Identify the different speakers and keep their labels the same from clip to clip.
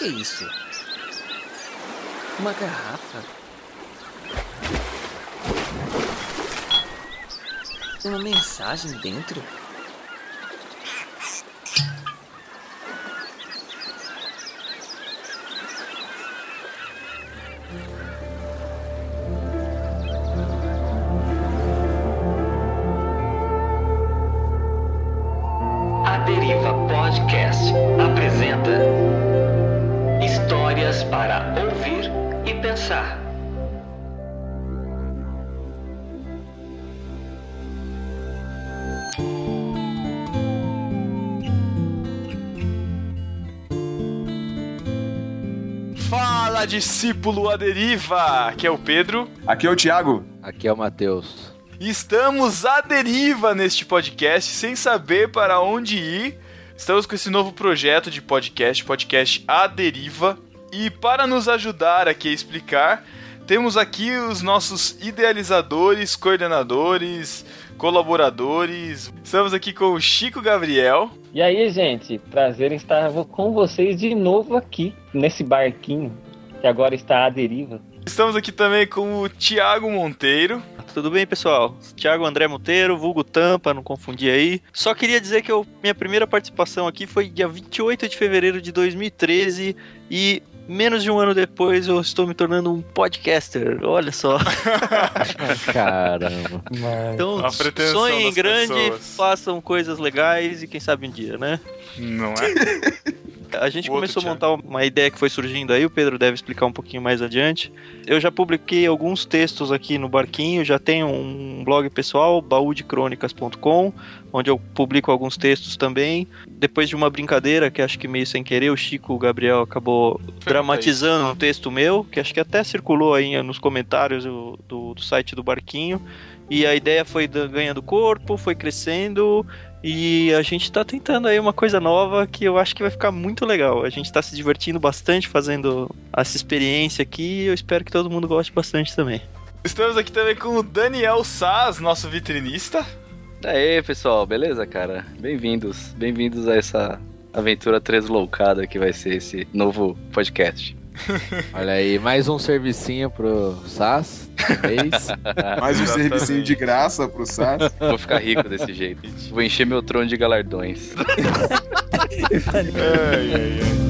Speaker 1: que é isso? Uma garrafa? Tem uma mensagem dentro?
Speaker 2: Ouvir e pensar.
Speaker 3: Fala, discípulo à deriva! Aqui é o Pedro.
Speaker 4: Aqui é o Thiago.
Speaker 5: Aqui é o Matheus.
Speaker 3: Estamos à deriva neste podcast, sem saber para onde ir. Estamos com esse novo projeto de podcast, podcast à deriva. E para nos ajudar aqui a explicar, temos aqui os nossos idealizadores, coordenadores, colaboradores. Estamos aqui com o Chico Gabriel.
Speaker 6: E aí, gente, prazer em estar com vocês de novo aqui, nesse barquinho, que agora está à deriva.
Speaker 3: Estamos aqui também com o Tiago Monteiro.
Speaker 7: Tudo bem, pessoal? Thiago André Monteiro, vulgo Tampa, não confundir aí. Só queria dizer que eu, minha primeira participação aqui foi dia 28 de fevereiro de 2013 e menos de um ano depois eu estou me tornando um podcaster. Olha só.
Speaker 5: Caramba.
Speaker 7: Então, sonhem grande,
Speaker 3: pessoas.
Speaker 7: façam coisas legais e quem sabe um dia, né?
Speaker 3: Não é?
Speaker 7: A gente
Speaker 3: O
Speaker 7: começou a montar uma ideia que foi surgindo aí, o Pedro deve explicar um pouquinho mais adiante. Eu já publiquei alguns textos aqui no Barquinho, já tenho um blog pessoal, baudecrônicas.com, onde eu publico alguns textos também. Depois de uma brincadeira, que acho que meio sem querer, o Chico o Gabriel acabou dramatizando um texto meu, que acho que até circulou aí nos comentários do, do, do site do Barquinho. E a ideia foi ganhando corpo, foi crescendo, e a gente tá tentando aí uma coisa nova que eu acho que vai ficar muito legal. A gente tá se divertindo bastante fazendo essa experiência aqui e eu espero que todo mundo goste bastante também.
Speaker 3: Estamos aqui também com o Daniel Saz, nosso vitrinista.
Speaker 5: Aê, pessoal, beleza, cara? Bem-vindos. Bem-vindos a essa aventura tresloucada que vai ser esse novo podcast. Olha aí, mais um servicinho pro SAS. Mês.
Speaker 4: Mais um servicinho de graça pro SAS.
Speaker 5: Vou ficar rico desse jeito. Vou encher meu trono de galardões.
Speaker 3: Ai, ai, ai.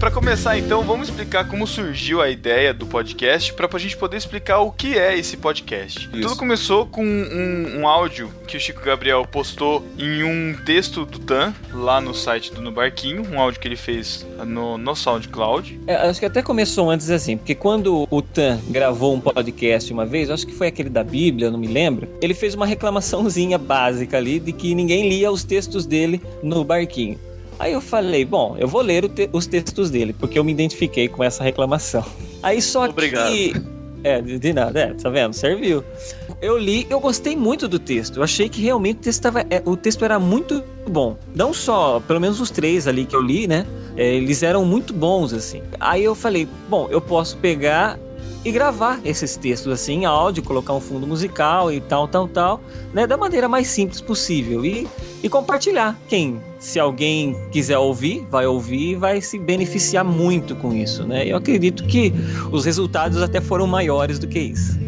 Speaker 3: Pra começar, então, vamos explicar como surgiu a ideia do podcast para a gente poder explicar o que é esse podcast.
Speaker 4: Isso.
Speaker 3: Tudo começou com um, um áudio que o Chico Gabriel postou em um texto do Tan, lá no site do No Barquinho, um áudio que ele fez no, no SoundCloud.
Speaker 6: É, acho que até começou antes assim, porque quando o Tan gravou um podcast uma vez, acho que foi aquele da Bíblia, não me lembro, ele fez uma reclamaçãozinha básica ali de que ninguém lia os textos dele no barquinho. Aí eu falei, bom, eu vou ler te- os textos dele, porque eu me identifiquei com essa reclamação. Aí só
Speaker 7: Obrigado.
Speaker 6: que. É, de nada, é, tá vendo? Serviu. Eu li, eu gostei muito do texto. Eu achei que realmente o texto, tava, é, o texto era muito bom. Não só, pelo menos os três ali que eu li, né? É, eles eram muito bons, assim. Aí eu falei, bom, eu posso pegar e gravar esses textos assim em áudio, colocar um fundo musical e tal, tal, tal, né? Da maneira mais simples possível. E, e compartilhar. Quem, se alguém quiser ouvir, vai ouvir e vai se beneficiar muito com isso, né? Eu acredito que os resultados até foram maiores do que isso.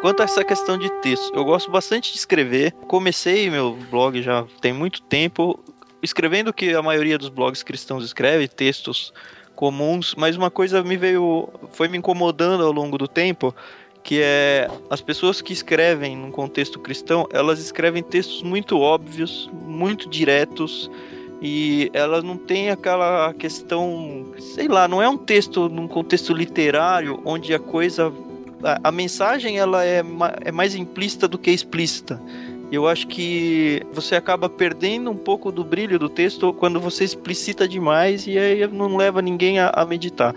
Speaker 7: Quanto a essa questão de texto, eu gosto bastante de escrever. Comecei meu blog já tem muito tempo, escrevendo o que a maioria dos blogs cristãos escreve, textos comuns, mas uma coisa me veio, foi me incomodando ao longo do tempo, que é as pessoas que escrevem num contexto cristão, elas escrevem textos muito óbvios, muito diretos, e ela não tem aquela questão, sei lá, não é um texto num contexto literário onde a coisa a, a mensagem ela é, ma- é mais implícita do que explícita. Eu acho que você acaba perdendo um pouco do brilho do texto quando você explicita demais e aí não leva ninguém a, a meditar.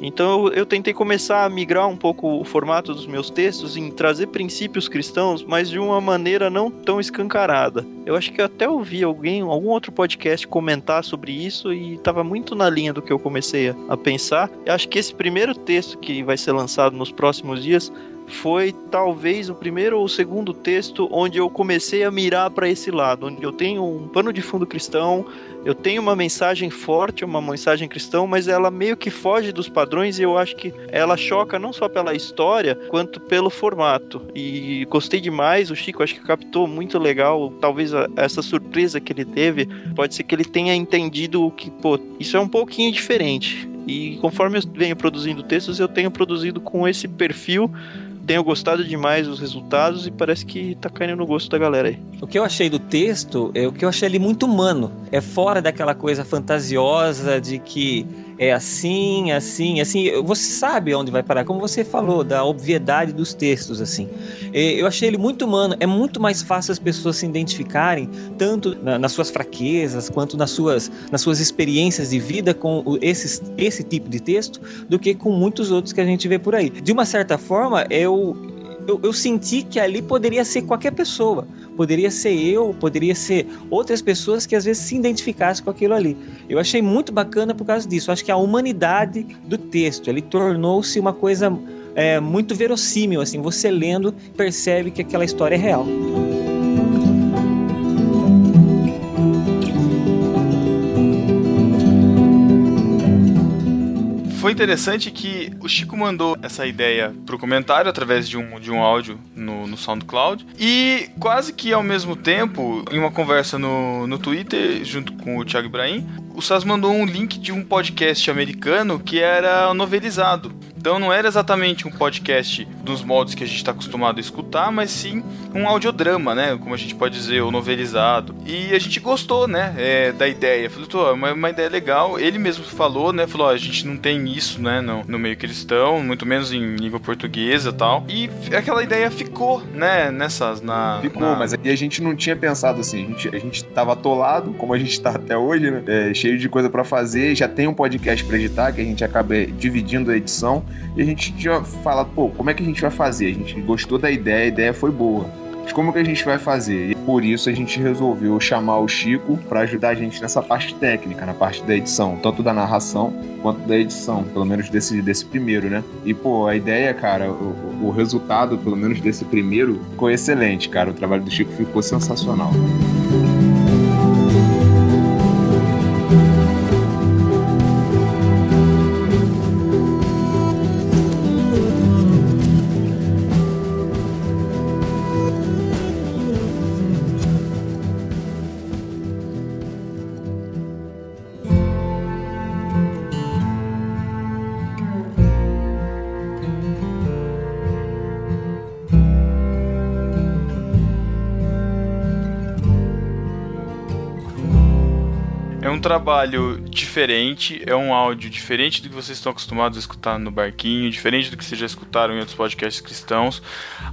Speaker 7: Então eu, eu tentei começar a migrar um pouco o formato dos meus textos em trazer princípios cristãos, mas de uma maneira não tão escancarada. Eu acho que eu até ouvi alguém, algum outro podcast comentar sobre isso e estava muito na linha do que eu comecei a pensar. Eu acho que esse primeiro texto que vai ser lançado nos próximos dias foi talvez o primeiro ou o segundo texto onde eu comecei a mirar para esse lado, onde eu tenho um pano de fundo cristão, eu tenho uma mensagem forte, uma mensagem cristã, mas ela meio que foge dos padrões e eu acho que ela choca não só pela história, quanto pelo formato. E gostei demais, o Chico acho que captou muito legal, talvez essa surpresa que ele teve, pode ser que ele tenha entendido que, pô, isso é um pouquinho diferente. E conforme eu venho produzindo textos, eu tenho produzido com esse perfil tenho gostado demais dos resultados e parece que tá caindo no gosto da galera aí.
Speaker 6: O que eu achei do texto é o que eu achei ele muito humano. É fora daquela coisa fantasiosa de que é assim, assim, assim. Você sabe onde vai parar, como você falou, da obviedade dos textos, assim. Eu achei ele muito humano. É muito mais fácil as pessoas se identificarem, tanto nas suas fraquezas, quanto nas suas, nas suas experiências de vida com esses, esse tipo de texto, do que com muitos outros que a gente vê por aí. De uma certa forma, eu, eu, eu, senti que ali poderia ser qualquer pessoa. Poderia ser eu, poderia ser outras pessoas que às vezes se identificassem com aquilo ali. Eu achei muito bacana por causa disso. Eu acho que a humanidade do texto, ele tornou-se uma coisa é, muito verossímil. Assim, você lendo percebe que aquela história é real.
Speaker 3: Foi interessante que o Chico mandou essa ideia pro comentário através de um, de um áudio no, no SoundCloud. E quase que ao mesmo tempo, em uma conversa no, no Twitter, junto com o Thiago Ibrahim, o Sas mandou um link de um podcast americano que era novelizado. Então não era exatamente um podcast dos modos que a gente está acostumado a escutar, mas sim um audiodrama, né? Como a gente pode dizer, ou novelizado. E a gente gostou, né? É, da ideia. Falou, tô, uma, uma ideia legal. Ele mesmo falou, né? Falou, ó, a gente não tem isso, né? No, no meio cristão, muito menos em língua portuguesa e tal. E aquela ideia ficou, né? Nessas, na...
Speaker 4: Ficou,
Speaker 3: na...
Speaker 4: mas a gente não tinha pensado assim. A gente, a gente tava atolado, como a gente tá até hoje, né? É, cheio de coisa para fazer. Já tem um podcast para editar, que a gente acaba dividindo a edição. E a gente já fala, pô, como é que a gente vai fazer? A gente gostou da ideia, a ideia foi boa. Mas como que a gente vai fazer? E por isso a gente resolveu chamar o Chico para ajudar a gente nessa parte técnica, na parte da edição, tanto da narração quanto da edição, pelo menos desse, desse primeiro, né? E pô, a ideia, cara, o, o resultado, pelo menos desse primeiro, ficou excelente, cara. O trabalho do Chico ficou sensacional.
Speaker 3: Um trabalho diferente, é um áudio diferente do que vocês estão acostumados a escutar no barquinho, diferente do que vocês já escutaram em outros podcasts cristãos.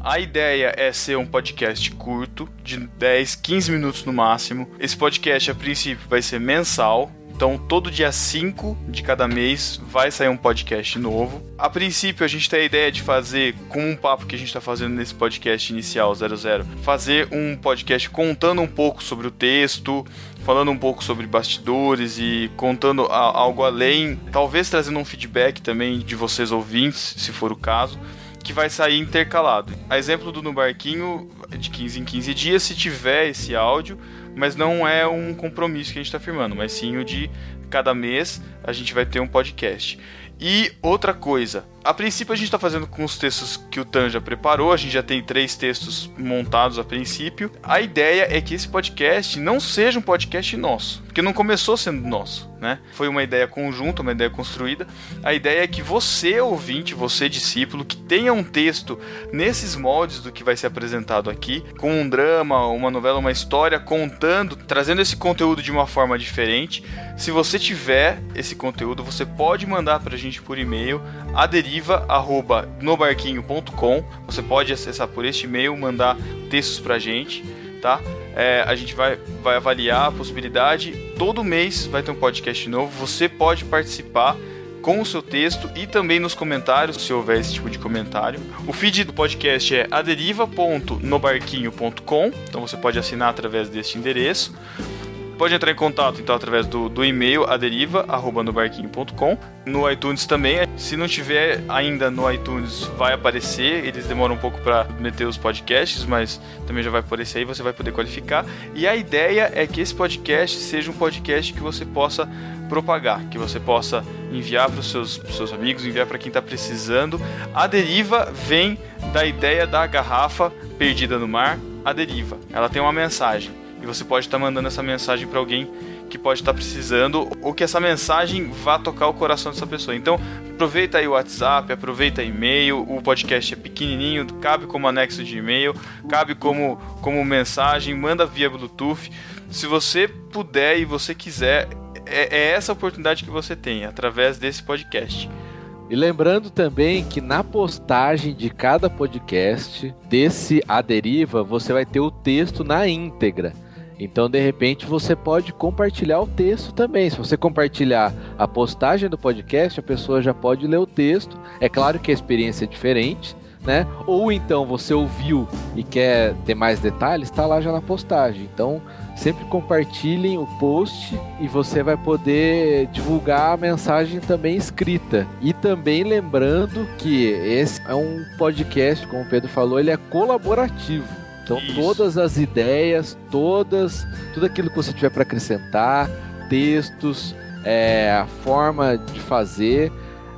Speaker 3: A ideia é ser um podcast curto, de 10, 15 minutos no máximo. Esse podcast, a princípio, vai ser mensal, então, todo dia 5 de cada mês vai sair um podcast novo. A princípio, a gente tem a ideia de fazer, com um papo que a gente está fazendo nesse podcast inicial 00, fazer um podcast contando um pouco sobre o texto, falando um pouco sobre bastidores e contando algo além, talvez trazendo um feedback também de vocês ouvintes, se for o caso que vai sair intercalado. A exemplo do No Barquinho, de 15 em 15 dias, se tiver esse áudio, mas não é um compromisso que a gente está firmando, mas sim o de cada mês a gente vai ter um podcast. E outra coisa, a princípio a gente está fazendo com os textos que o Tan já preparou, a gente já tem três textos montados a princípio. A ideia é que esse podcast não seja um podcast nosso, porque não começou sendo nosso, né? Foi uma ideia conjunta, uma ideia construída. A ideia é que você, ouvinte, você, discípulo, que tenha um texto nesses moldes do que vai ser apresentado aqui, com um drama, uma novela, uma história, contando, trazendo esse conteúdo de uma forma diferente. Se você tiver esse conteúdo, você pode mandar para a gente por e-mail, aderiva@nobarquinho.com. Você pode acessar por este e-mail, mandar textos pra gente, tá? É, a gente vai, vai avaliar a possibilidade. Todo mês vai ter um podcast novo. Você pode participar com o seu texto e também nos comentários, se houver esse tipo de comentário. O feed do podcast é aderiva.nobarquinho.com, então você pode assinar através deste endereço. Pode entrar em contato então através do, do e-mail aderiva@nobarquinho.com. No iTunes também. Se não tiver ainda no iTunes, vai aparecer. Eles demoram um pouco para meter os podcasts, mas também já vai aparecer aí, você vai poder qualificar. E a ideia é que esse podcast seja um podcast que você possa propagar, que você possa enviar para os seus, pros seus amigos, enviar para quem está precisando. A deriva vem da ideia da garrafa perdida no mar, a deriva. Ela tem uma mensagem e você pode estar mandando essa mensagem para alguém que pode estar precisando ou que essa mensagem vá tocar o coração dessa pessoa. Então, aproveita aí o WhatsApp, aproveita e-mail, o podcast é pequenininho, cabe como anexo de e-mail, cabe como, como mensagem, manda via Bluetooth. Se você puder e você quiser, é, é essa oportunidade que você tem através desse podcast.
Speaker 5: E lembrando também que na postagem de cada podcast desse A Deriva, você vai ter o texto na íntegra. Então, de repente, você pode compartilhar o texto também. Se você compartilhar a postagem do podcast, a pessoa já pode ler o texto. É claro que a experiência é diferente, né? Ou então você ouviu e quer ter mais detalhes, está lá já na postagem. Então, sempre compartilhem o post e você vai poder divulgar a mensagem também escrita. E também lembrando que esse é um podcast, como o Pedro falou, ele é colaborativo. Então
Speaker 3: Isso.
Speaker 5: todas as ideias, todas, tudo aquilo que você tiver para acrescentar, textos, é, a forma de fazer,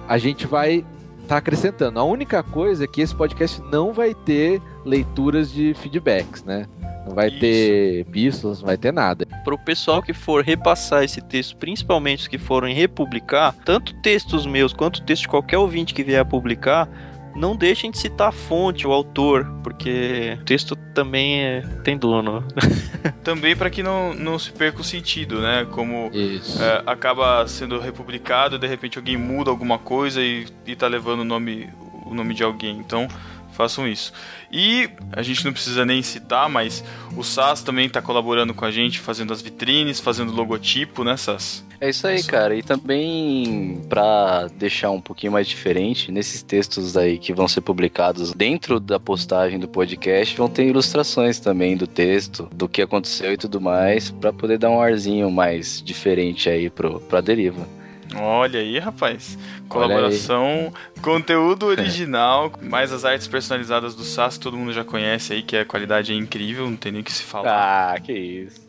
Speaker 5: a gente vai estar acrescentando. A única coisa é que esse podcast não vai ter leituras de feedbacks, né? Não vai
Speaker 3: Isso.
Speaker 5: ter epístolas, não vai ter nada.
Speaker 7: Para o pessoal que for repassar esse texto, principalmente os que forem republicar, tanto textos meus quanto texto de qualquer ouvinte que vier a publicar, não deixem de citar a fonte, o autor, porque o texto também é- tem dono.
Speaker 3: Também para que não, não se perca o sentido, né? Como
Speaker 5: Isso.
Speaker 3: é, acaba sendo republicado, de repente alguém muda alguma coisa e, e tá levando o nome, o nome de alguém. Então, façam isso. E a gente não precisa nem citar, mas o SAS também está colaborando com a gente, fazendo as vitrines, fazendo logotipo, né, SAS?
Speaker 8: É isso aí, cara. E também, pra deixar um pouquinho mais diferente, nesses textos aí que vão ser publicados dentro da postagem do podcast, vão ter ilustrações também do texto, do que aconteceu e tudo mais, pra poder dar um arzinho mais diferente aí pro, pra deriva.
Speaker 3: Olha aí, rapaz. Colaboração, conteúdo original, mais as artes personalizadas do SAS, todo mundo já conhece aí, que a qualidade é incrível, não tem nem o que se falar.
Speaker 8: Ah, que isso.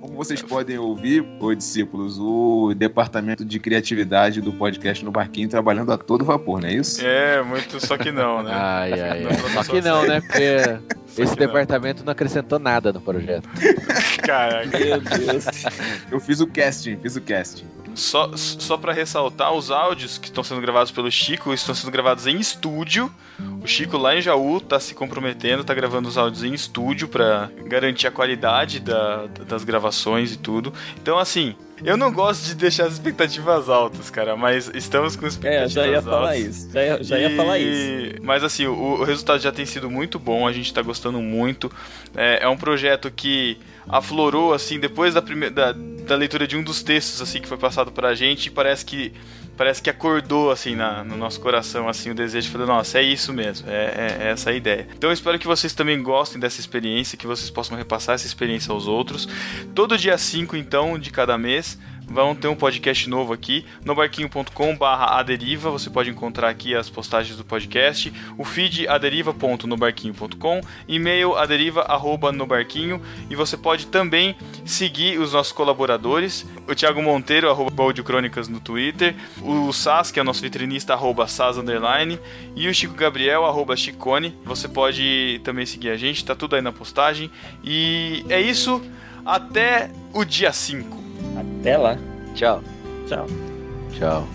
Speaker 4: Como vocês podem ouvir, ô discípulos, o departamento de criatividade do podcast no Barquinho trabalhando a todo vapor, não é isso?
Speaker 3: É, muito, só que não, né?
Speaker 5: Ai, ai, Só que não, né? Porque
Speaker 3: Só
Speaker 5: esse
Speaker 3: que não.
Speaker 5: departamento não acrescentou nada no projeto.
Speaker 3: Caraca.
Speaker 6: Meu Deus.
Speaker 4: Eu fiz o casting, fiz o casting.
Speaker 3: Só, só para ressaltar, os áudios que estão sendo gravados pelo Chico estão sendo gravados em estúdio. O Chico lá em Jaú tá se comprometendo, tá gravando os áudios em estúdio para garantir a qualidade da- das gravações e tudo. Então, assim, eu não gosto de deixar as expectativas altas, cara, mas estamos com
Speaker 6: É,
Speaker 3: expectativas
Speaker 6: já ia
Speaker 3: altas.
Speaker 6: falar isso. Já ia, já ia
Speaker 3: E-
Speaker 6: falar isso.
Speaker 3: Mas assim, o, o resultado já tem sido muito bom, a gente tá gostando muito. É, é um projeto que aflorou, assim, depois da, primeira, da, da leitura de um dos textos, assim, que foi passado pra gente, e parece que parece que acordou, assim, na, no nosso coração, assim, o desejo de falar, nossa, é isso mesmo, é, é- é essa a ideia. Então eu espero que vocês também gostem dessa experiência, que vocês possam repassar essa experiência aos outros. Todo dia 5, então, de cada mês, vão ter um podcast novo aqui. No barquinho.com barra aderiva, você pode encontrar aqui as postagens do podcast, o feed aderiva.nobarquinho.com, e-mail aderiva arroba no barquinho, e você pode também seguir os nossos colaboradores, o Thiago Monteiro, arroba Crônicas no Twitter, o Sas, que é o nosso vitrinista, arroba Sas underline, e o Chico Gabriel, arroba Chicone, você pode também seguir a gente, tá tudo aí na postagem, e é isso, até o dia 5.
Speaker 6: Até lá.
Speaker 8: Tchau.
Speaker 6: Tchau.
Speaker 5: Tchau.